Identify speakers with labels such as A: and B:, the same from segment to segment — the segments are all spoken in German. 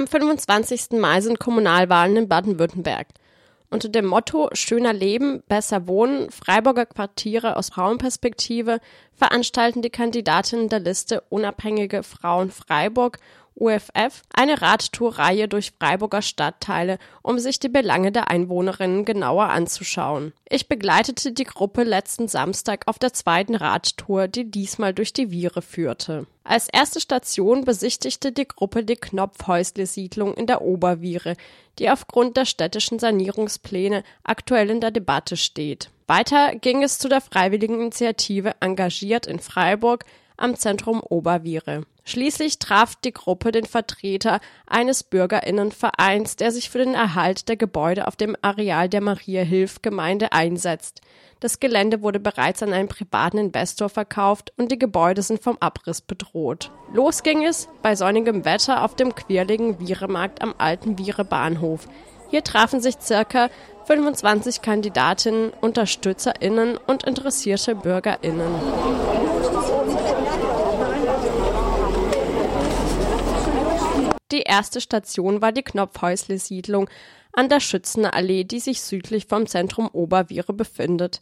A: Am 25. Mai sind Kommunalwahlen in Baden-Württemberg. Unter dem Motto Schöner Leben, besser wohnen, Freiburger Quartiere aus Frauenperspektive veranstalten die Kandidatinnen der Liste Unabhängige Frauen Freiburg UFF eine Radtourreihe durch Freiburger Stadtteile, um sich die Belange der Einwohnerinnen genauer anzuschauen. Ich begleitete die Gruppe letzten Samstag auf der zweiten Radtour, die diesmal durch die Viere führte. Als erste Station besichtigte die Gruppe die Knopfhäusle-Siedlung in der Oberviere, die aufgrund der städtischen Sanierungspläne aktuell in der Debatte steht. Weiter ging es zu der freiwilligen Initiative Engagiert in Freiburg am Zentrum Oberviere. Schließlich traf die Gruppe den Vertreter eines Bürgerinnenvereins, der sich für den Erhalt der Gebäude auf dem Areal der Maria-Hilf-Gemeinde einsetzt. Das Gelände wurde bereits an einen privaten Investor verkauft und die Gebäude sind vom Abriss bedroht. Los ging es bei sonnigem Wetter auf dem quirligen Vieremarkt am alten Viere Bahnhof. Hier trafen sich circa 25 Kandidatinnen, UnterstützerInnen und interessierte BürgerInnen. Die erste Station war die Knopfhäusle-Siedlung an der Schützenallee, die sich südlich vom Zentrum Oberviere befindet.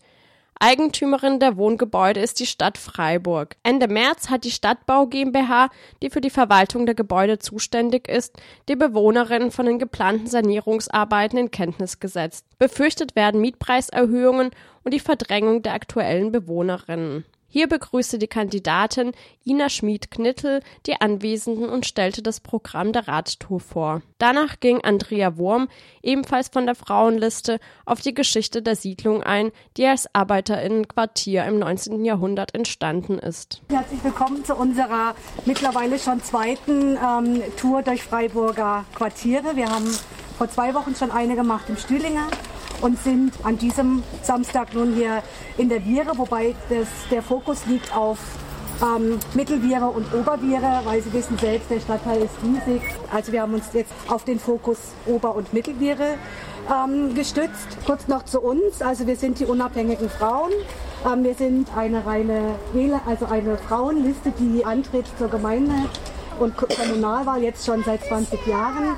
A: Eigentümerin der Wohngebäude ist die Stadt Freiburg. Ende März hat die Stadtbau GmbH, die für die Verwaltung der Gebäude zuständig ist, die Bewohnerinnen von den geplanten Sanierungsarbeiten in Kenntnis gesetzt. Befürchtet werden Mietpreiserhöhungen und die Verdrängung der aktuellen Bewohnerinnen. Hier begrüßte die Kandidatin Ina Schmid-Knittel die Anwesenden und stellte das Programm der Radtour vor. Danach ging Andrea Wurm, ebenfalls von der Frauenliste, auf die Geschichte der Siedlung ein, die als Arbeiterinnenquartier im 19. Jahrhundert entstanden ist.
B: Herzlich willkommen zu unserer mittlerweile schon zweiten ähm, Tour durch Freiburger Quartiere. Wir haben vor zwei Wochen schon eine gemacht im Stühlinger und sind an diesem Samstag nun hier in der Viere, wobei das, der Fokus liegt auf ähm, Mittelviere und Oberviere, weil Sie wissen selbst, der Stadtteil ist riesig. Also wir haben uns jetzt auf den Fokus Ober- und Mittelviere ähm, gestützt. Kurz noch zu uns, also wir sind die unabhängigen Frauen. Ähm, wir sind eine reine Wähler, also eine Frauenliste, die antritt zur Gemeinde und Kommunalwahl jetzt schon seit 20 Jahren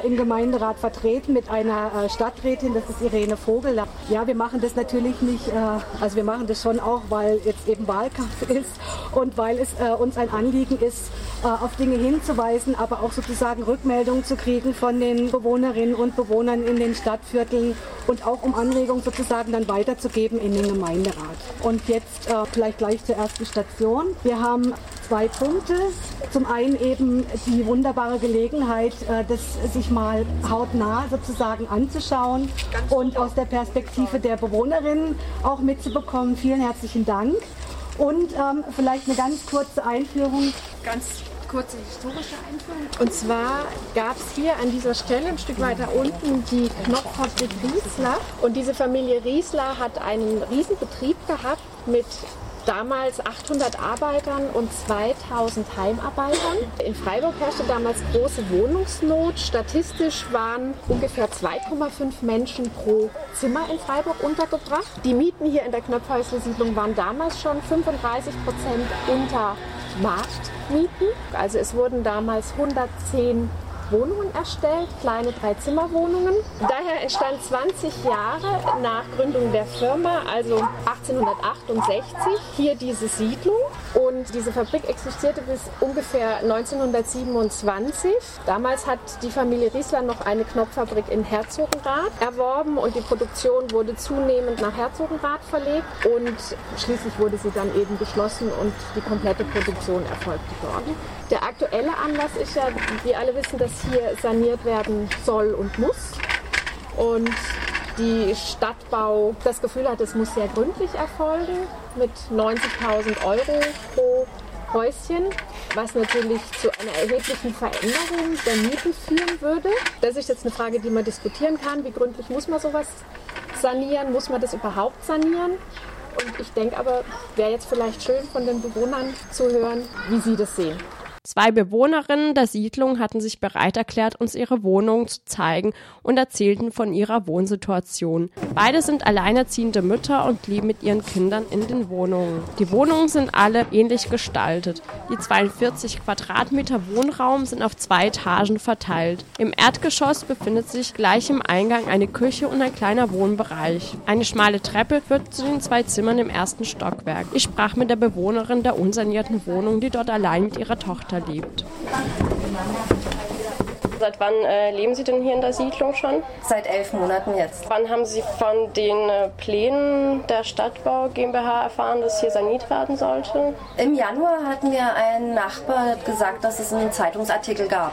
B: im Gemeinderat vertreten mit einer äh, Stadträtin, das ist Irene Vogel. Ja, wir machen das natürlich nicht, äh, also wir machen das schon auch, weil jetzt eben Wahlkampf ist und weil es äh, uns ein Anliegen ist, auf Dinge hinzuweisen, aber auch sozusagen Rückmeldungen zu kriegen von den Bewohnerinnen und Bewohnern in den Stadtvierteln und auch um Anregungen sozusagen dann weiterzugeben in den Gemeinderat. Und jetzt vielleicht gleich zur ersten Station. Wir haben zwei Punkte. Zum einen eben die wunderbare Gelegenheit, das sich mal hautnah sozusagen anzuschauen und aus der Perspektive der Bewohnerinnen auch mitzubekommen. Vielen herzlichen Dank. Und ähm, vielleicht eine ganz kurze Einführung.
C: Ganz kurze historische Einführung. Und zwar gab es hier an dieser Stelle ein Stück weiter unten die Knopffabrik Riesler. Und diese Familie Riesler hat einen Riesenbetrieb gehabt mit damals 800 Arbeitern und 2000 Heimarbeitern. In Freiburg herrschte damals große Wohnungsnot. Statistisch waren ungefähr 2,5 Menschen pro Zimmer in Freiburg untergebracht. Die Mieten hier in der Knöpfhäusle-Siedlung waren damals schon 35 Prozent unter Marktmieten. Also es wurden damals 110 Wohnungen erstellt, kleine Dreizimmerwohnungen. Daher entstand 20 Jahre nach Gründung der Firma, also 1868, hier diese Siedlung. Und diese Fabrik existierte bis ungefähr 1927. Damals hat die Familie Riesler noch eine Knopffabrik in Herzogenrath erworben und die Produktion wurde zunehmend nach Herzogenrath verlegt und schließlich wurde sie dann eben geschlossen und die komplette Produktion erfolgte dort. Der aktuelle Anlass ist ja, wir alle wissen, hier saniert werden soll und muss. Und die Stadtbau das Gefühl hat, es muss sehr gründlich erfolgen mit 90.000 Euro pro Häuschen, was natürlich zu einer erheblichen Veränderung der Mieten führen würde. Das ist jetzt eine Frage, die man diskutieren kann. Wie gründlich muss man sowas sanieren? Muss man das überhaupt sanieren? Und ich denke aber, wäre jetzt vielleicht schön von den Bewohnern zu hören, wie sie das sehen.
A: Zwei Bewohnerinnen der Siedlung hatten sich bereit erklärt, uns ihre Wohnungen zu zeigen und erzählten von ihrer Wohnsituation. Beide sind alleinerziehende Mütter und leben mit ihren Kindern in den Wohnungen. Die Wohnungen sind alle ähnlich gestaltet. Die 42 Quadratmeter Wohnraum sind auf zwei Etagen verteilt. Im Erdgeschoss befindet sich gleich im Eingang eine Küche und ein kleiner Wohnbereich. Eine schmale Treppe führt zu den zwei Zimmern im ersten Stockwerk. Ich sprach mit der Bewohnerin der unsanierten Wohnung, die dort allein mit ihrer Tochter lebt. Seit wann äh, leben Sie denn hier in der Siedlung schon?
D: Seit elf Monaten jetzt.
A: Wann haben Sie von den äh, Plänen der Stadtbau GmbH erfahren, dass hier saniert werden sollte?
D: Im Januar hat mir ein Nachbar gesagt, dass es einen Zeitungsartikel gab.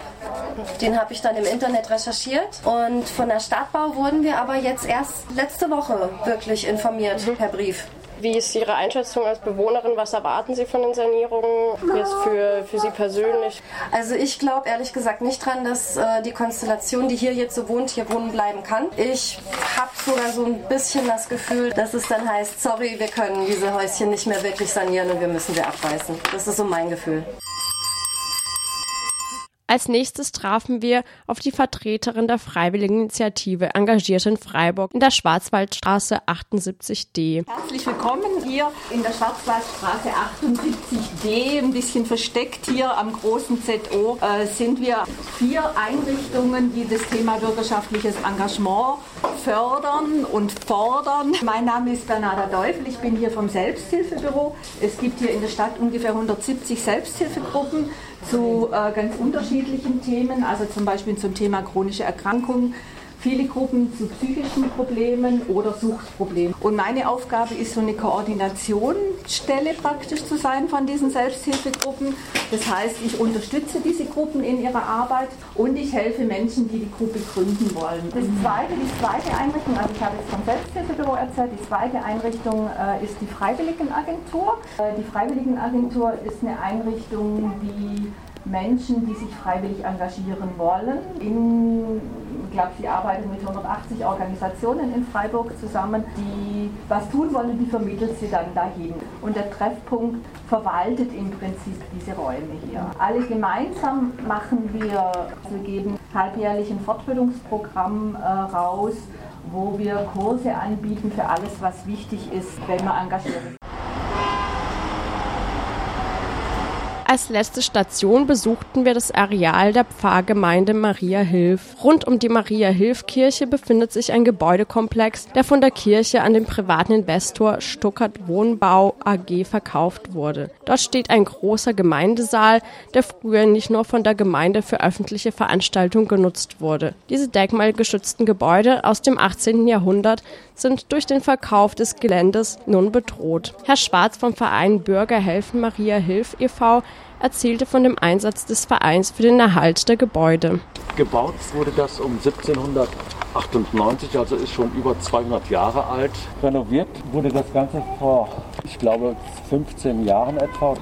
D: Den habe ich dann im Internet recherchiert und von der Stadtbau wurden wir aber jetzt erst letzte Woche wirklich informiert mhm. per Brief.
A: Wie ist Ihre Einschätzung als Bewohnerin? Was erwarten Sie von den Sanierungen jetzt für, für Sie persönlich?
D: Also ich glaube ehrlich gesagt nicht dran, dass äh, die Konstellation, die hier jetzt so wohnt, hier wohnen bleiben kann. Ich habe sogar so ein bisschen das Gefühl, dass es dann heißt, sorry, wir können diese Häuschen nicht mehr wirklich sanieren und wir müssen sie abreißen. Das ist so mein Gefühl.
A: Als nächstes trafen wir auf die Vertreterin der Freiwilligeninitiative, engagiert in Freiburg, in der Schwarzwaldstraße 78D.
E: Herzlich willkommen hier in der Schwarzwaldstraße 78D, ein bisschen versteckt hier am großen ZO, äh, sind wir vier Einrichtungen, die das Thema bürgerschaftliches Engagement fördern und fordern. Mein Name ist Bernarda Deufel, ich bin hier vom Selbsthilfebüro. Es gibt hier in der Stadt ungefähr 170 Selbsthilfegruppen zu äh, ganz unterschiedlichen Themen, also zum Beispiel zum Thema chronische Erkrankungen, viele Gruppen zu psychischen Problemen oder Suchtproblemen. Und meine Aufgabe ist so eine Koordinationsstelle praktisch zu sein von diesen Selbsthilfegruppen. Das heißt, ich unterstütze diese Gruppen in ihrer Arbeit und ich helfe Menschen, die die Gruppe gründen wollen. Das zweite, die zweite Einrichtung, also ich habe jetzt vom Selbsthilfebüro erzählt, die zweite Einrichtung äh, ist die Freiwilligenagentur. Äh, die Freiwilligenagentur ist eine Einrichtung, die Menschen, die sich freiwillig engagieren wollen. In, ich glaube, sie arbeitet mit 180 Organisationen in Freiburg zusammen, die was tun wollen, die vermittelt sie dann dahin. Und der Treffpunkt verwaltet im Prinzip diese Räume hier. Alle gemeinsam machen wir, wir geben halbjährlich ein Fortbildungsprogramm äh, raus, wo wir Kurse anbieten für alles, was wichtig ist, wenn man engagiert ist.
A: Als letzte Station besuchten wir das Areal der Pfarrgemeinde Maria Hilf. Rund um die Maria Hilf Kirche befindet sich ein Gebäudekomplex, der von der Kirche an den privaten Investor Stuttgart Wohnbau AG verkauft wurde. Dort steht ein großer Gemeindesaal, der früher nicht nur von der Gemeinde für öffentliche Veranstaltungen genutzt wurde. Diese denkmalgeschützten Gebäude aus dem 18. Jahrhundert sind durch den Verkauf des Geländes nun bedroht. Herr Schwarz vom Verein Bürger helfen Maria Hilf e.V. erzählte von dem Einsatz des Vereins für den Erhalt der Gebäude.
F: Gebaut wurde das um 1798, also ist schon über 200 Jahre alt. Renoviert wurde das Ganze vor, ich glaube, 15 Jahren etwa.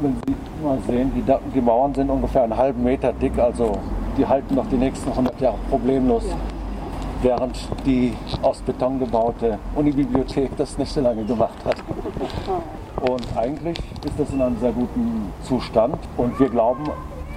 F: Wenn Sie mal sehen, die, die Mauern sind ungefähr einen halben Meter dick, also die halten noch die nächsten 100 Jahre problemlos. Ja während die aus Beton gebaute Unibibliothek das nicht so lange gemacht hat. Und eigentlich ist das in einem sehr guten Zustand und wir glauben,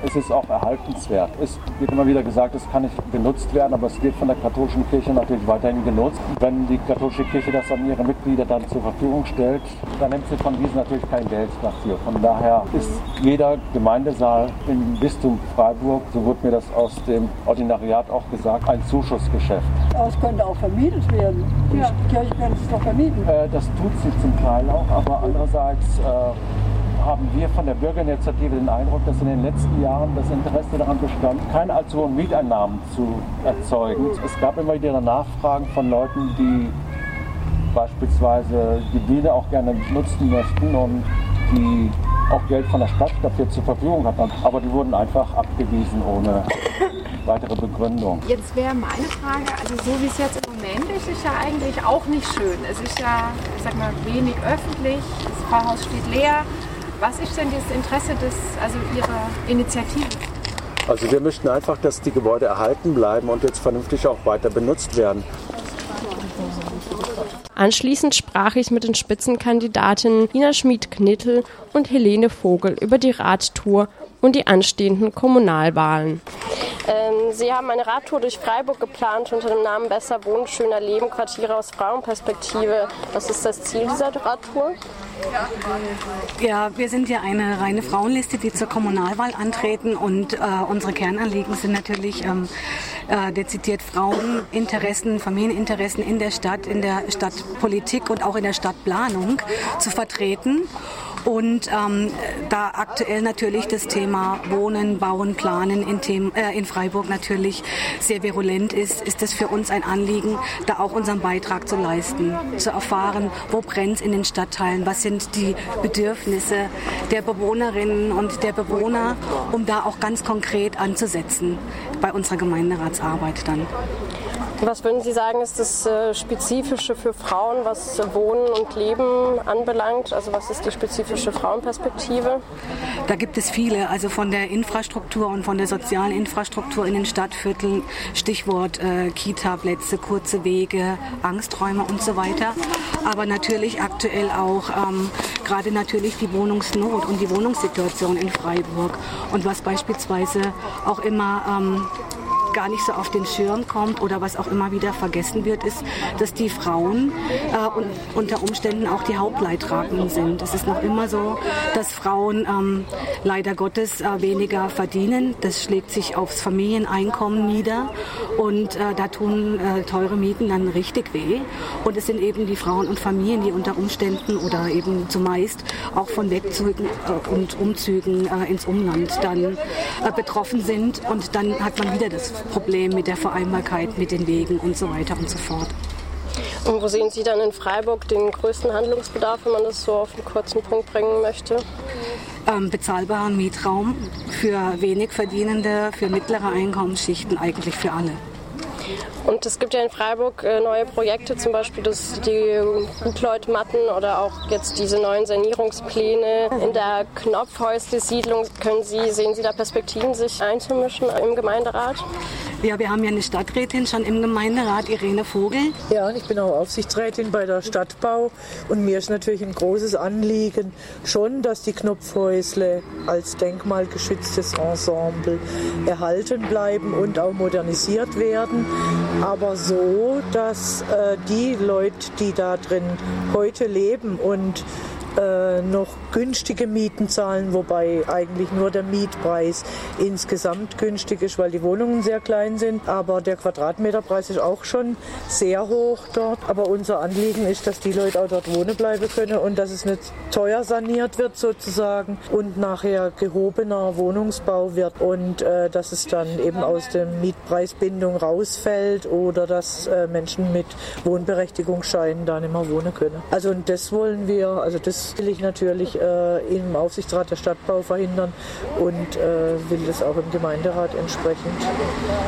F: es ist auch erhaltenswert. Es wird immer wieder gesagt, es kann nicht genutzt werden, aber es wird von der katholischen Kirche natürlich weiterhin genutzt. Wenn die katholische Kirche das an ihre Mitglieder dann zur Verfügung stellt, dann nimmt sie von diesen natürlich kein Geld dafür. Von daher ist jeder Gemeindesaal im Bistum Freiburg, so wurde mir das aus dem Ordinariat auch gesagt, ein Zuschussgeschäft.
G: Aber es könnte auch vermietet werden. Die ja. Kirche könnte es doch vermieten.
F: Äh, das tut sie zum Teil auch, aber andererseits äh, haben wir von der Bürgerinitiative den Eindruck, dass in den letzten Jahren das Interesse daran bestand, keine allzu hohen Mieteinnahmen zu erzeugen. Es gab immer wieder Nachfragen von Leuten, die beispielsweise die Bühne auch gerne nutzen möchten und die auch Geld von der Stadt dafür zur Verfügung hatten. Aber die wurden einfach abgewiesen ohne weitere Begründung.
C: Jetzt wäre meine Frage, also so wie es jetzt im Moment ist, ist ja eigentlich auch nicht schön. Es ist ja, ich sag mal, wenig öffentlich, das Pfarrhaus steht leer. Was ist denn das Interesse des, also Ihrer Initiative?
F: Also wir möchten einfach, dass die Gebäude erhalten bleiben und jetzt vernünftig auch weiter benutzt werden.
A: Anschließend sprach ich mit den Spitzenkandidatinnen Ina Schmid-Knittel und Helene Vogel über die Radtour und die anstehenden Kommunalwahlen. Sie haben eine Radtour durch Freiburg geplant unter dem Namen Besser Wohnen, Schöner Leben, Quartiere aus Frauenperspektive. Was ist das Ziel dieser Radtour?
B: Ja, wir sind ja eine reine Frauenliste, die zur Kommunalwahl antreten und äh, unsere Kernanliegen sind natürlich ähm, äh, dezidiert Fraueninteressen, Familieninteressen in der Stadt, in der Stadtpolitik und auch in der Stadtplanung zu vertreten. Und ähm, da aktuell natürlich das Thema Wohnen, Bauen, Planen in, Themen, äh, in Freiburg natürlich sehr virulent ist, ist es für uns ein Anliegen, da auch unseren Beitrag zu leisten, zu erfahren, wo brennt in den Stadtteilen, was sind die Bedürfnisse der Bewohnerinnen und der Bewohner, um da auch ganz konkret anzusetzen bei unserer Gemeinderatsarbeit dann.
A: Was würden Sie sagen, ist das äh, Spezifische für Frauen, was Wohnen und Leben anbelangt? Also was ist die spezifische Frauenperspektive?
B: Da gibt es viele, also von der Infrastruktur und von der sozialen Infrastruktur in den Stadtvierteln, Stichwort äh, Kita-Plätze, kurze Wege, Angsträume und so weiter. Aber natürlich aktuell auch ähm, gerade natürlich die Wohnungsnot und die Wohnungssituation in Freiburg und was beispielsweise auch immer ähm, gar nicht so auf den Schirm kommt oder was auch immer wieder vergessen wird, ist, dass die Frauen äh, und unter Umständen auch die Hauptleidtragenden sind. Es ist noch immer so, dass Frauen ähm, leider Gottes äh, weniger verdienen. Das schlägt sich aufs Familieneinkommen nieder und äh, da tun äh, teure Mieten dann richtig weh. Und es sind eben die Frauen und Familien, die unter Umständen oder eben zumeist auch von Wegzügen äh, und Umzügen äh, ins Umland dann betroffen sind. Und dann hat man wieder das Problem mit der Vereinbarkeit mit den Wegen und so weiter und so fort.
A: Und wo sehen Sie dann in Freiburg den größten Handlungsbedarf, wenn man das so auf einen kurzen Punkt bringen möchte?
B: Ähm, bezahlbaren Mietraum für wenig Verdienende, für mittlere Einkommensschichten, eigentlich für alle.
A: Und es gibt ja in Freiburg äh, neue Projekte, zum Beispiel das, die Gutleutmatten oder auch jetzt diese neuen Sanierungspläne in der Knopfhäusle-Siedlung. Können Sie, sehen Sie da Perspektiven, sich einzumischen im Gemeinderat?
B: Ja, wir haben ja eine Stadträtin schon im Gemeinderat, Irene Vogel.
H: Ja, ich bin auch Aufsichtsrätin bei der Stadtbau und mir ist natürlich ein großes Anliegen schon, dass die Knopfhäusle als denkmalgeschütztes Ensemble erhalten bleiben und auch modernisiert werden, aber so, dass äh, die Leute, die da drin heute leben und äh, noch günstige Mieten zahlen, wobei eigentlich nur der Mietpreis insgesamt günstig ist, weil die Wohnungen sehr klein sind. Aber der Quadratmeterpreis ist auch schon sehr hoch dort. Aber unser Anliegen ist, dass die Leute auch dort wohnen bleiben können und dass es nicht teuer saniert wird sozusagen und nachher gehobener Wohnungsbau wird und äh, dass es dann eben aus der Mietpreisbindung rausfällt oder dass äh, Menschen mit Wohnberechtigungsscheinen da nicht mehr wohnen können. Also und das wollen wir, also das will ich natürlich äh, im Aufsichtsrat der Stadtbau verhindern und äh, will das auch im Gemeinderat entsprechend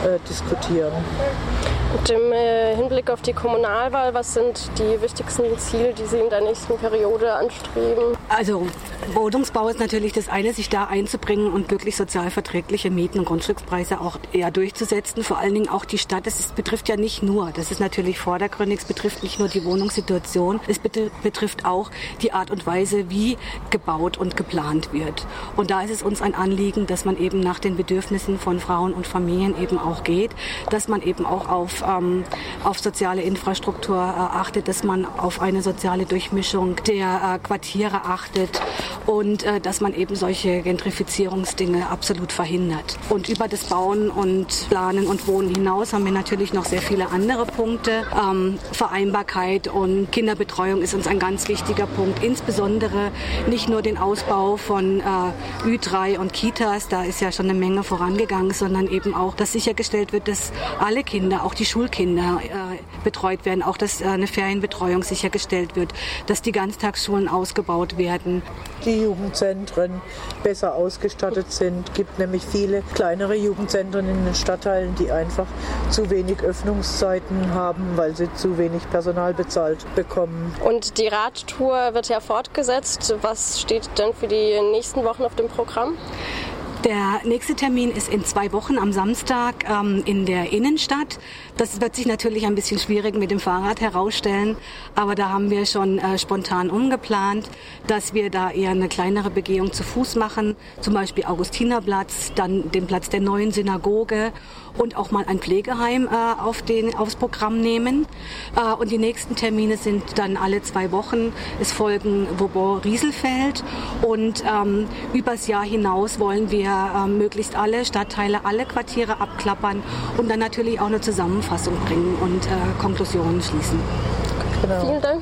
H: äh, diskutieren.
A: Mit dem äh, Hinblick auf die Kommunalwahl, was sind die wichtigsten Ziele, die Sie in der nächsten Periode anstreben?
B: Also Wohnungsbau ist natürlich das eine, sich da einzubringen und wirklich sozialverträgliche Mieten und Grundstückspreise auch eher durchzusetzen. Vor allen Dingen auch die Stadt. Es betrifft ja nicht nur, das ist natürlich vordergründig, es betrifft nicht nur die Wohnungssituation, es betrifft auch die Art und Weise, wie gebaut und geplant wird. Und da ist es uns ein Anliegen, dass man eben nach den Bedürfnissen von Frauen und Familien eben auch geht, dass man eben auch auf ähm, auf soziale Infrastruktur äh, achtet, dass man auf eine soziale Durchmischung der äh, Quartiere achtet und äh, dass man eben solche Gentrifizierungsdinge absolut verhindert. Und über das Bauen und Planen und Wohnen hinaus haben wir natürlich noch sehr viele andere Punkte. Ähm, Vereinbarkeit und Kinderbetreuung ist uns ein ganz wichtiger Punkt, insbesondere nicht nur den Ausbau von äh, Ü3 und Kitas, da ist ja schon eine Menge vorangegangen, sondern eben auch, dass sichergestellt wird, dass alle Kinder, auch die Schulkinder äh, betreut werden, auch dass äh, eine Ferienbetreuung sichergestellt wird, dass die Ganztagsschulen ausgebaut werden.
H: Die Jugendzentren besser ausgestattet sind. Es gibt nämlich viele kleinere Jugendzentren in den Stadtteilen, die einfach zu wenig Öffnungszeiten haben, weil sie zu wenig Personal bezahlt bekommen.
A: Und die Radtour wird ja fortgesetzt. Was steht denn für die nächsten Wochen auf dem Programm?
B: Der nächste Termin ist in zwei Wochen am Samstag ähm, in der Innenstadt. Das wird sich natürlich ein bisschen schwierig mit dem Fahrrad herausstellen, aber da haben wir schon äh, spontan umgeplant, dass wir da eher eine kleinere Begehung zu Fuß machen, zum Beispiel Augustinerplatz, dann den Platz der neuen Synagoge und auch mal ein Pflegeheim äh, auf den, aufs Programm nehmen. Äh, und die nächsten Termine sind dann alle zwei Wochen. Es folgen Vauban Rieselfeld und ähm, übers Jahr hinaus wollen wir äh, möglichst alle Stadtteile, alle Quartiere abklappern und dann natürlich auch eine Zusammenfassung bringen und äh, Konklusionen schließen.
A: Genau. Vielen Dank.